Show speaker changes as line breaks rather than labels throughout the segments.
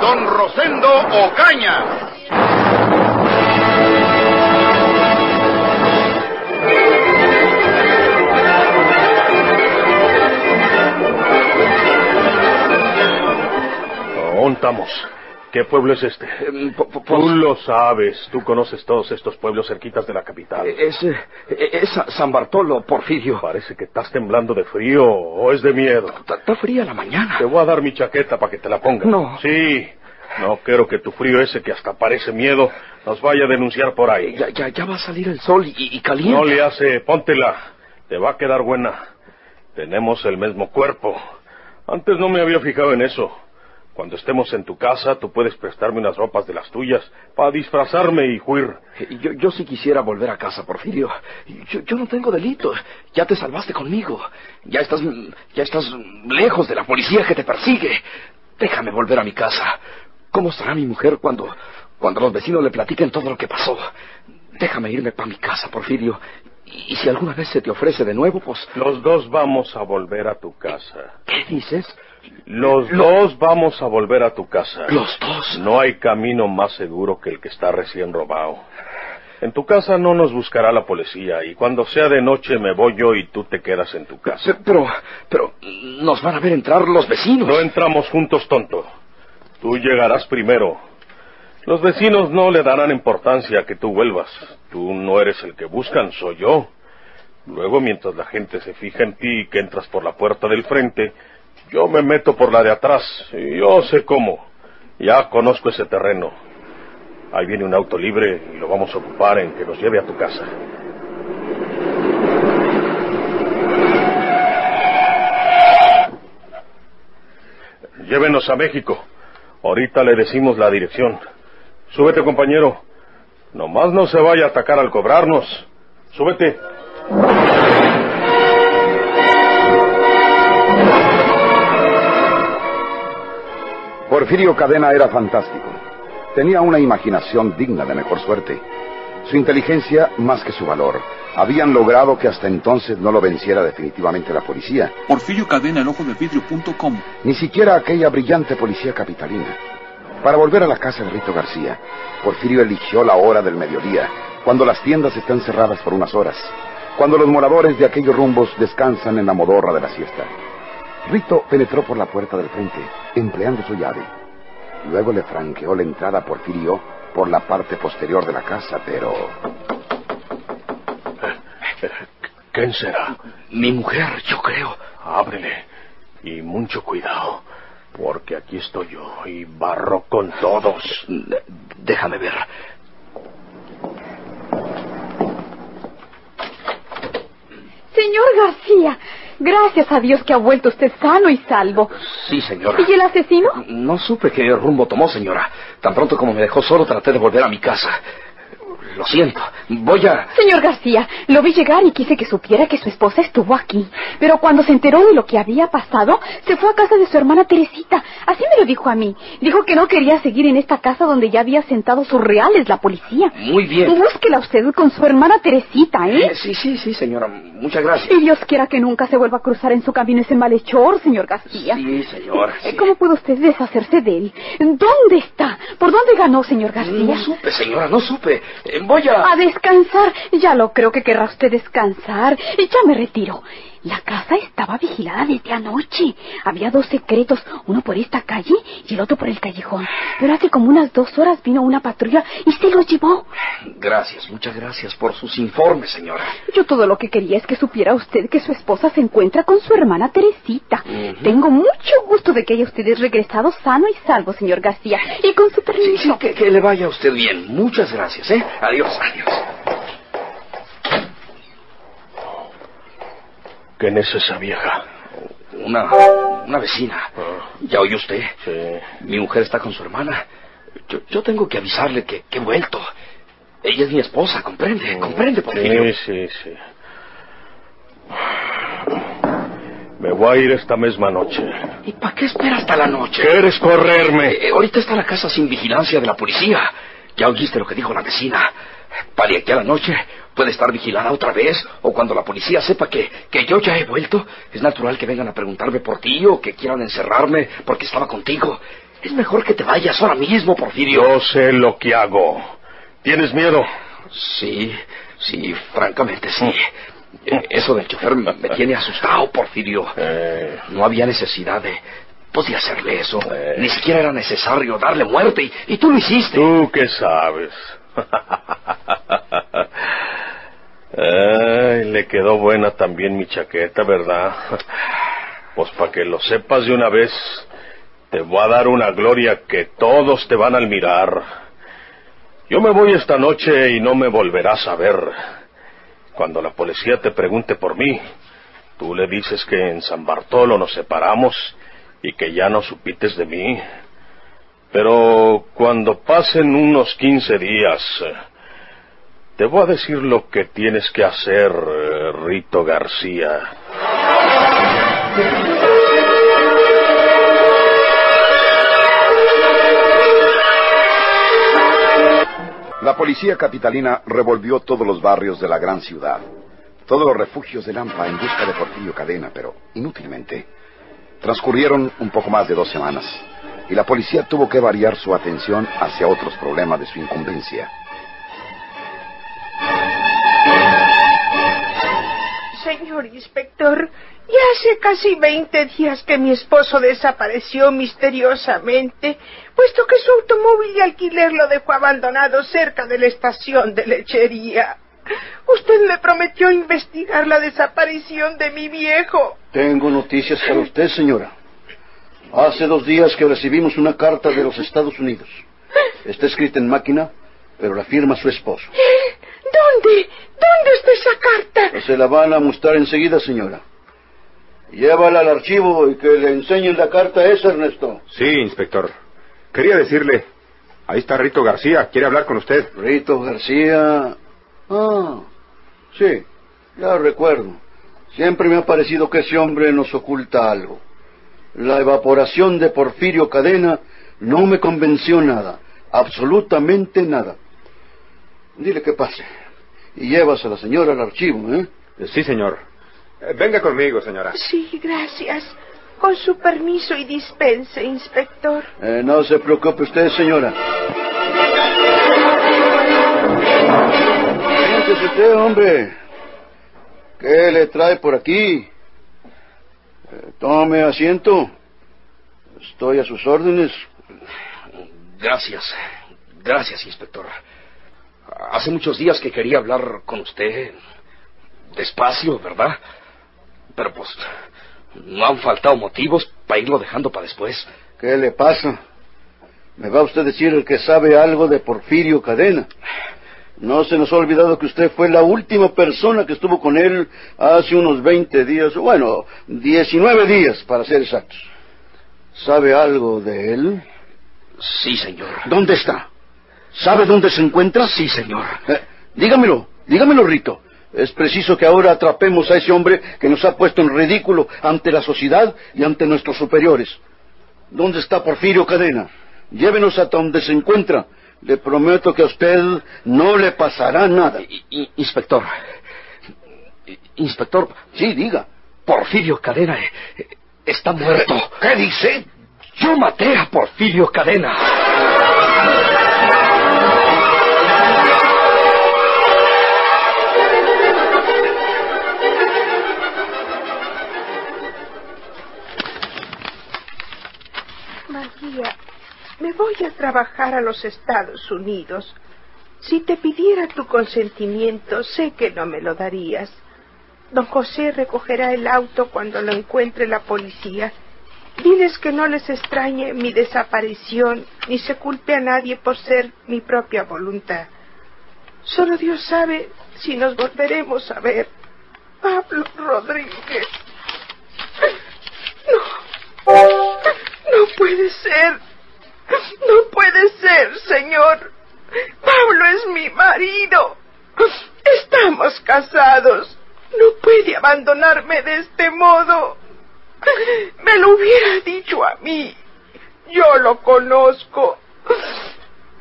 Don Rosendo Ocaña.
¿Dónde estamos? ¿Qué pueblo es este?
Eh,
Tú lo sabes, tú conoces todos estos pueblos cerquitas de la capital.
Es, eh, es San Bartolo, Porfirio.
Parece que estás temblando de frío o es de miedo.
Está fría la mañana.
Te voy a dar mi chaqueta para que te la pongas.
No.
Sí. No quiero que tu frío ese que hasta parece miedo nos vaya a denunciar por ahí.
Ya, ya, ya va a salir el sol y, y caliente.
No le hace, póntela. Te va a quedar buena. Tenemos el mismo cuerpo. Antes no me había fijado en eso. Cuando estemos en tu casa, tú puedes prestarme unas ropas de las tuyas para disfrazarme y huir.
Yo, yo sí quisiera volver a casa, Porfirio. Yo, yo, no tengo delito. Ya te salvaste conmigo. Ya estás, ya estás lejos de la policía que te persigue. Déjame volver a mi casa. ¿Cómo estará mi mujer cuando, cuando los vecinos le platiquen todo lo que pasó? Déjame irme para mi casa, Porfirio. Y si alguna vez se te ofrece de nuevo, pues...
Los dos vamos a volver a tu casa.
¿Qué dices?
Los Lo... dos vamos a volver a tu casa.
¿Los dos?
No hay camino más seguro que el que está recién robado. En tu casa no nos buscará la policía y cuando sea de noche me voy yo y tú te quedas en tu casa.
Pero, pero, nos van a ver entrar los vecinos.
No entramos juntos, tonto. Tú llegarás primero. Los vecinos no le darán importancia a que tú vuelvas. Tú no eres el que buscan, soy yo. Luego, mientras la gente se fija en ti y que entras por la puerta del frente, yo me meto por la de atrás. Y yo sé cómo. Ya conozco ese terreno. Ahí viene un auto libre y lo vamos a ocupar en que nos lleve a tu casa. Llévenos a México. Ahorita le decimos la dirección. Súbete, compañero. Nomás no se vaya a atacar al cobrarnos. Súbete.
Porfirio Cadena era fantástico. Tenía una imaginación digna de mejor suerte. Su inteligencia, más que su valor, habían logrado que hasta entonces no lo venciera definitivamente la policía.
Porfirio Cadena, el ojo de vidrio.com.
Ni siquiera aquella brillante policía capitalina. Para volver a la casa de Rito García, Porfirio eligió la hora del mediodía, cuando las tiendas están cerradas por unas horas, cuando los moradores de aquellos rumbos descansan en la modorra de la siesta. Rito penetró por la puerta del frente, empleando su llave. Luego le franqueó la entrada a Porfirio por la parte posterior de la casa, pero...
¿Quién será?
Mi mujer, yo creo.
Ábrele. Y mucho cuidado, porque aquí estoy yo y barro con todos.
Déjame ver.
Señor García, gracias a Dios que ha vuelto usted sano y salvo.
Sí, señora.
¿Y el asesino?
No supe qué rumbo tomó, señora. Tan pronto como me dejó solo, traté de volver a mi casa. Lo siento. Voy a...
Señor García, lo vi llegar y quise que supiera que su esposa estuvo aquí. Pero cuando se enteró de lo que había pasado, se fue a casa de su hermana Teresita. Así me lo dijo a mí. Dijo que no quería seguir en esta casa donde ya había sentado sus reales la policía.
Muy bien.
Búsquela usted con su hermana Teresita, ¿eh?
Eh, Sí, sí, sí, señora. Muchas gracias.
Y Dios quiera que nunca se vuelva a cruzar en su camino ese malhechor, señor García.
Sí, señora.
Eh,
sí.
¿Cómo pudo usted deshacerse de él? ¿Dónde está? ¿Por dónde ganó, señor García?
No supe, señora, no supe. Voy a...
A descansar. Ya lo creo que querrá usted descansar. Ya me retiro. La casa estaba vigilada desde anoche. Había dos secretos, uno por esta calle y el otro por el callejón. Pero hace como unas dos horas vino una patrulla y se los llevó.
Gracias, muchas gracias por sus informes, señora.
Yo todo lo que quería es que supiera usted que su esposa se encuentra con su hermana Teresita. Tengo mucho gusto de que haya ustedes regresado sano y salvo, señor García. Y con su
Sí,
permiso.
sí, que, que le vaya a usted bien. Muchas gracias, ¿eh? Adiós, adiós.
¿Quién es esa vieja?
Una, una vecina. ¿Ya oyó usted?
Sí.
Mi mujer está con su hermana. Yo, yo tengo que avisarle que, que he vuelto. Ella es mi esposa, comprende, comprende, Porfirio.
Sí, sí, sí. Me voy a ir esta misma noche.
¿Y para qué espera hasta la noche?
¿Quieres correrme?
Eh, ahorita está la casa sin vigilancia de la policía. Ya oíste lo que dijo la vecina. Para aquí a la noche puede estar vigilada otra vez, o cuando la policía sepa que, que yo ya he vuelto, es natural que vengan a preguntarme por ti o que quieran encerrarme porque estaba contigo. Es mejor que te vayas ahora mismo, Porfirio.
Yo sé lo que hago. ¿Tienes miedo?
Sí, sí, francamente sí. Eso del chofer me, tiene asustado, Porfirio.
Eh,
No había necesidad de, pues, de hacerle eso.
Eh.
Ni siquiera era necesario darle muerte y, y tú lo hiciste.
¿Tú qué sabes? Ay, le quedó buena también mi chaqueta, ¿verdad? Pues para que lo sepas de una vez, te voy a dar una gloria que todos te van a admirar. Yo me voy esta noche y no me volverás a ver. Cuando la policía te pregunte por mí, tú le dices que en San Bartolo nos separamos y que ya no supites de mí. Pero cuando pasen unos 15 días, te voy a decir lo que tienes que hacer, eh, Rito García.
La policía capitalina revolvió todos los barrios de la gran ciudad, todos los refugios de Lampa en busca de Porfirio Cadena, pero inútilmente. Transcurrieron un poco más de dos semanas y la policía tuvo que variar su atención hacia otros problemas de su incumbencia.
Señor inspector, ya hace casi 20 días que mi esposo desapareció misteriosamente, puesto que su automóvil de alquiler lo dejó abandonado cerca de la estación de lechería. Usted me prometió investigar la desaparición de mi viejo.
Tengo noticias para usted, señora. Hace dos días que recibimos una carta de los Estados Unidos. Está escrita en máquina, pero la firma su esposo.
¿Dónde? ¿Dónde está esa carta?
Se la van a mostrar enseguida, señora. Llévala al archivo y que le enseñen la carta esa, Ernesto.
Sí, inspector. Quería decirle, ahí está Rito García, quiere hablar con usted.
Rito García. Ah, sí, ya recuerdo. Siempre me ha parecido que ese hombre nos oculta algo. La evaporación de Porfirio Cadena no me convenció nada, absolutamente nada. Dile que pase. Y llevas a la señora al archivo, ¿eh?
Sí, señor. Eh, Venga conmigo, señora.
Sí, gracias. Con su permiso y dispense, inspector.
Eh, no se preocupe usted, señora. Siéntese usted, hombre. ¿Qué le trae por aquí? Eh, tome asiento. Estoy a sus órdenes.
Gracias, gracias, inspector. Hace muchos días que quería hablar con usted despacio, ¿verdad? Pero pues no han faltado motivos para irlo dejando para después.
¿Qué le pasa? ¿Me va usted a decir el que sabe algo de Porfirio Cadena? No se nos ha olvidado que usted fue la última persona que estuvo con él hace unos 20 días, bueno, 19 días para ser exactos. ¿Sabe algo de él?
Sí, señor.
¿Dónde está? ¿Sabe dónde se encuentra?
Sí, señor.
Eh, dígamelo, dígamelo, Rito. Es preciso que ahora atrapemos a ese hombre que nos ha puesto en ridículo ante la sociedad y ante nuestros superiores. ¿Dónde está Porfirio Cadena? Llévenos hasta donde se encuentra. Le prometo que a usted no le pasará nada.
I- i- inspector. I- Inspector,
Sí, diga.
Porfirio Cadena eh, eh, está muerto.
¿Qué dice?
Yo maté a Porfirio Cadena.
Me voy a trabajar a los Estados Unidos. Si te pidiera tu consentimiento, sé que no me lo darías. Don José recogerá el auto cuando lo encuentre la policía. Diles que no les extrañe mi desaparición, ni se culpe a nadie por ser mi propia voluntad. Solo Dios sabe si nos volveremos a ver. Pablo Rodríguez. No. No puede ser. No puede ser, señor. Pablo es mi marido. Estamos casados. No puede abandonarme de este modo. Me lo hubiera dicho a mí. Yo lo conozco.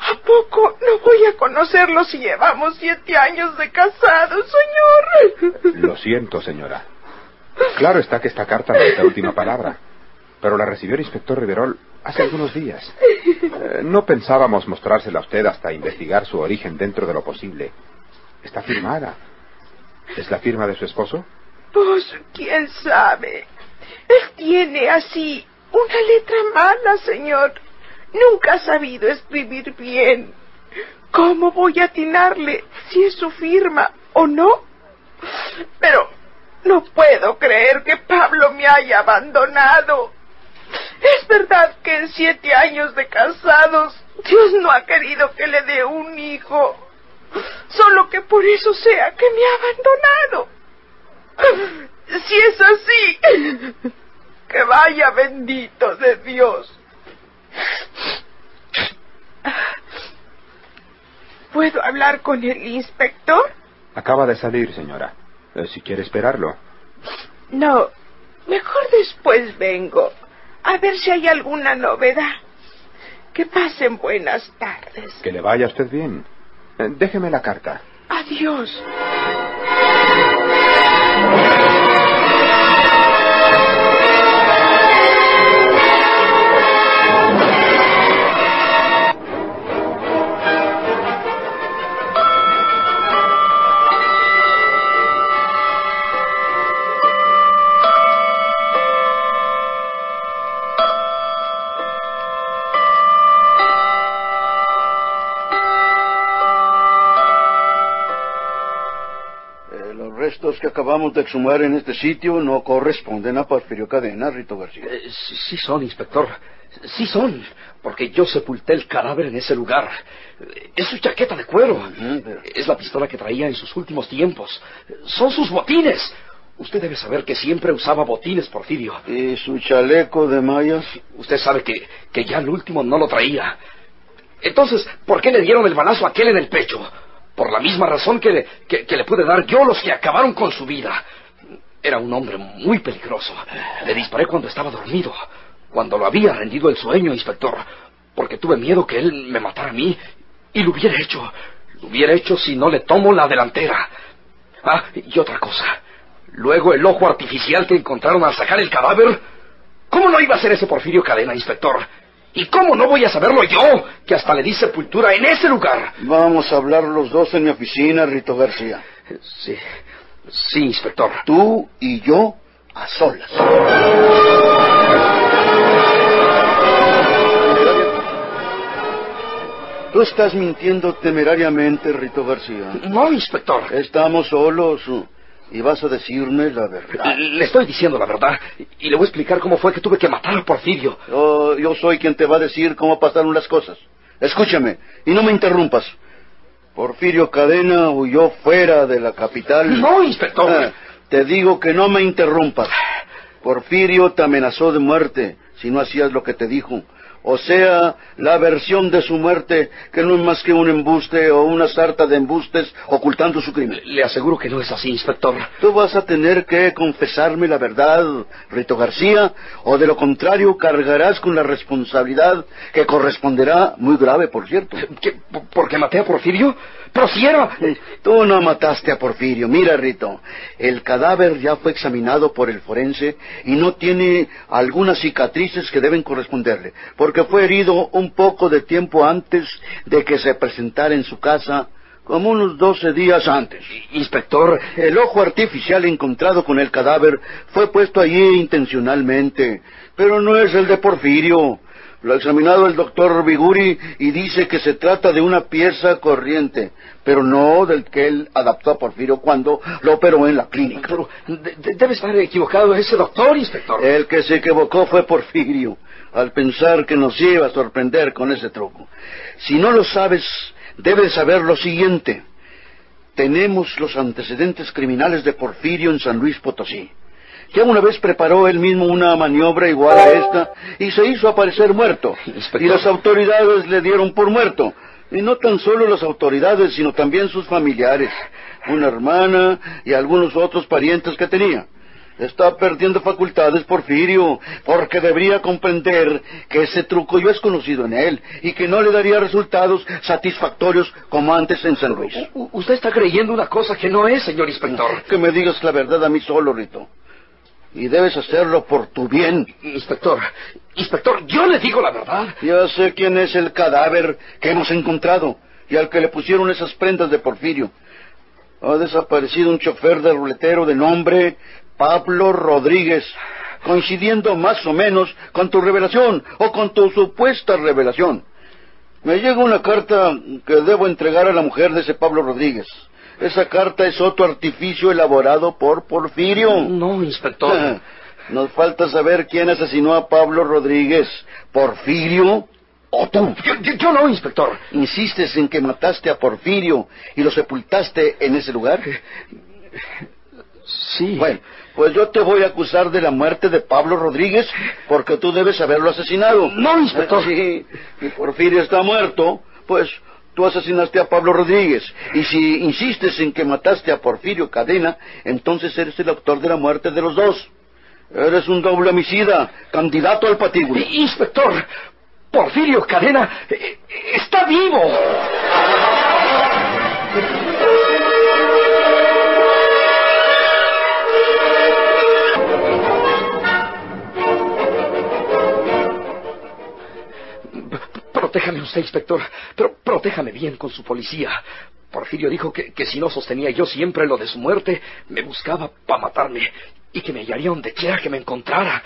¿A poco no voy a conocerlo si llevamos siete años de casados, señor?
Lo siento, señora. Claro está que esta carta no es la última palabra, pero la recibió el inspector Riverol hace algunos días. Eh, no pensábamos mostrársela a usted hasta investigar su origen dentro de lo posible. Está firmada. ¿Es la firma de su esposo?
Pues, quién sabe. Él tiene así una letra mala, señor. Nunca ha sabido escribir bien. ¿Cómo voy a atinarle si es su firma o no? Pero no puedo creer que Pablo me haya abandonado. Es verdad que en siete años de casados Dios no ha querido que le dé un hijo. Solo que por eso sea que me ha abandonado. Si es así, que vaya bendito de Dios. ¿Puedo hablar con el inspector?
Acaba de salir, señora. Eh, si quiere esperarlo.
No, mejor después vengo. A ver si hay alguna novedad. Que pasen buenas tardes.
Que le vaya a usted bien. Déjeme la carta.
Adiós.
Restos que acabamos de exhumar en este sitio no corresponden a Porfirio Cadena, Rito García.
Eh, sí, sí son, inspector. Sí son, porque yo sepulté el cadáver en ese lugar. Es su chaqueta de cuero.
Pero-
Es la pistola que traía en sus últimos tiempos. Son sus botines. Usted debe saber que siempre usaba botines, Porfirio.
¿Y su chaleco de mallas?
Usted sabe que, que ya el último no lo traía. Entonces, ¿por qué le dieron el balazo a aquel en el pecho? Por la misma razón que le, que, que le pude dar yo los que acabaron con su vida. Era un hombre muy peligroso. Le disparé cuando estaba dormido, cuando lo había rendido el sueño, inspector, porque tuve miedo que él me matara a mí. Y lo hubiera hecho. Lo hubiera hecho si no le tomo la delantera. Ah, y otra cosa. Luego el ojo artificial que encontraron al sacar el cadáver. ¿Cómo no iba a ser ese Porfirio Cadena, inspector? ¿Y cómo no voy a saberlo yo, que hasta le di sepultura en ese lugar?
Vamos a hablar los dos en mi oficina, Rito García.
Sí, sí, inspector.
Tú y yo a solas. Tú estás mintiendo temerariamente, Rito García.
No, inspector.
Estamos solos y vas a decirme la verdad.
Le estoy diciendo la verdad y le voy a explicar cómo fue que tuve que matar a Porfirio.
Yo, yo soy quien te va a decir cómo pasaron las cosas. Escúchame y no me interrumpas. Porfirio Cadena huyó fuera de la capital.
No, inspector.
Ah, te digo que no me interrumpas. Porfirio te amenazó de muerte si no hacías lo que te dijo. O sea, la versión de su muerte, que no es más que un embuste o una sarta de embustes ocultando su crimen.
Le aseguro que no es así, inspector.
Tú vas a tener que confesarme la verdad, Rito García, o de lo contrario cargarás con la responsabilidad que corresponderá, muy grave, por cierto.
¿Qué, ¿Porque maté a Porfirio? Pero si era...
Tú no mataste a Porfirio. Mira, Rito, el cadáver ya fue examinado por el forense y no tiene algunas cicatrices que deben corresponderle, porque fue herido un poco de tiempo antes de que se presentara en su casa, como unos doce días antes.
Inspector,
El ojo artificial encontrado con el cadáver fue puesto allí intencionalmente, pero no es el de Porfirio. Lo ha examinado el doctor Biguri y dice que se trata de una pieza corriente, pero no del que él adaptó a Porfirio cuando lo operó en la clínica.
pero de- de- debe estar equivocado ese doctor, inspector.
El que se equivocó fue Porfirio, al pensar que nos iba a sorprender con ese truco. Si no lo sabes, debes saber lo siguiente. Tenemos los antecedentes criminales de Porfirio en San Luis Potosí. Ya una vez preparó él mismo una maniobra igual a esta y se hizo aparecer muerto.
Inspector.
Y las autoridades le dieron por muerto. Y no tan solo las autoridades, sino también sus familiares, una hermana y algunos otros parientes que tenía. Está perdiendo facultades Porfirio, porque debería comprender que ese truco yo es conocido en él y que no le daría resultados satisfactorios como antes en San Luis.
U- usted está creyendo una cosa que no es, señor inspector.
Que me digas la verdad a mí solo, Rito. Y debes hacerlo por tu bien.
Inspector, inspector, yo le digo la verdad.
Ya sé quién es el cadáver que hemos encontrado y al que le pusieron esas prendas de Porfirio. Ha desaparecido un chofer de ruletero de nombre Pablo Rodríguez, coincidiendo más o menos con tu revelación o con tu supuesta revelación. Me llega una carta que debo entregar a la mujer de ese Pablo Rodríguez. Esa carta es otro artificio elaborado por Porfirio.
No, inspector.
Nos falta saber quién asesinó a Pablo Rodríguez. ¿Porfirio o tú?
Yo, yo- yo no, inspector.
¿Insistes en que mataste a Porfirio y lo sepultaste en ese lugar?
Sí.
Bueno, pues yo te voy a acusar de la muerte de Pablo Rodríguez porque tú debes haberlo asesinado.
No, inspector.
Sí, y Porfirio está muerto, pues tú asesinaste a Pablo Rodríguez. Y si insistes en que mataste a Porfirio Cadena, entonces eres el autor de la muerte de los dos. Eres un doble homicida, candidato al patíbulo.
Inspector, Porfirio Cadena eh, está vivo. Protéjame usted, inspector, pero protéjame bien con su policía. Porfirio dijo que, que si no sostenía yo siempre lo de su muerte, me buscaba para matarme y que me hallaría donde quiera que me encontrara.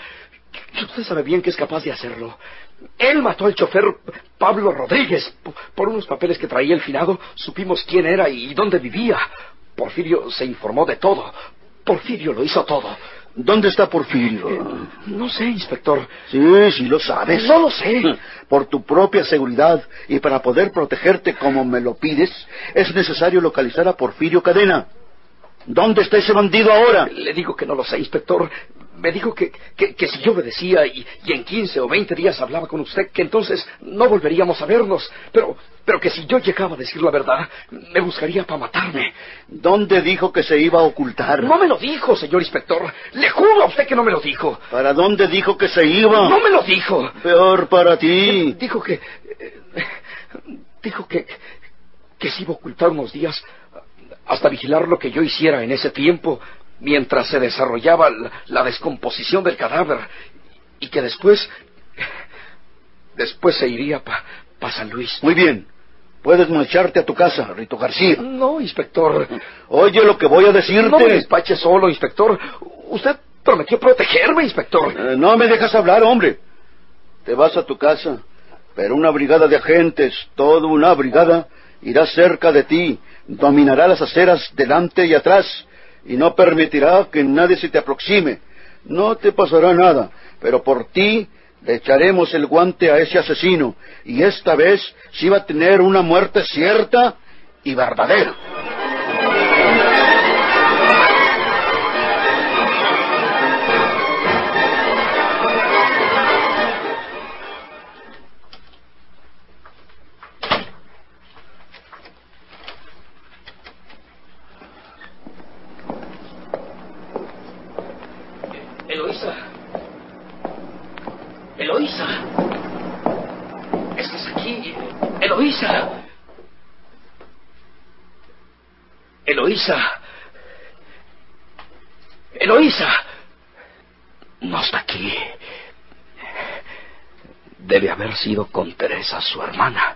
Y Usted sabe bien que es capaz de hacerlo. Él mató al chofer Pablo Rodríguez. Por unos papeles que traía el finado, supimos quién era y dónde vivía. Porfirio se informó de todo. Porfirio lo hizo todo.
¿Dónde está Porfirio?
No sé, inspector.
Sí, sí lo sabes.
No lo sé.
Por tu propia seguridad y para poder protegerte como me lo pides, es necesario localizar a Porfirio Cadena. ¿Dónde está ese bandido ahora?
Le digo que no lo sé, inspector. Me dijo que, que, que si yo obedecía y, y en 15 o 20 días hablaba con usted, que entonces no volveríamos a vernos. Pero, pero que si yo llegaba a decir la verdad, me buscaría para matarme.
¿Dónde dijo que se iba a ocultar?
No me lo dijo, señor inspector. Le juro a usted que no me lo dijo.
¿Para dónde dijo que se iba?
No me lo dijo.
Peor para ti.
Dijo que... dijo que... que se iba a ocultar unos días hasta vigilar lo que yo hiciera en ese tiempo mientras se desarrollaba la, descomposición del cadáver y que después... después se iría para San Luis.
Muy bien. Puedes marcharte a tu casa, Rito García.
No, inspector.
Oye lo que voy a decirte.
No me despache solo, inspector. Usted prometió protegerme, inspector.
Eh, no me dejas hablar, hombre. Te vas a tu casa, pero una brigada de agentes, toda una brigada, irá cerca de ti, dominará las aceras delante y atrás, y no permitirá que nadie se te aproxime. No te pasará nada, pero por ti le echaremos el guante a ese asesino, y esta vez sí va a tener una muerte cierta y verdadera.
Eloísa. No está aquí. Debe haber sido con Teresa, su hermana.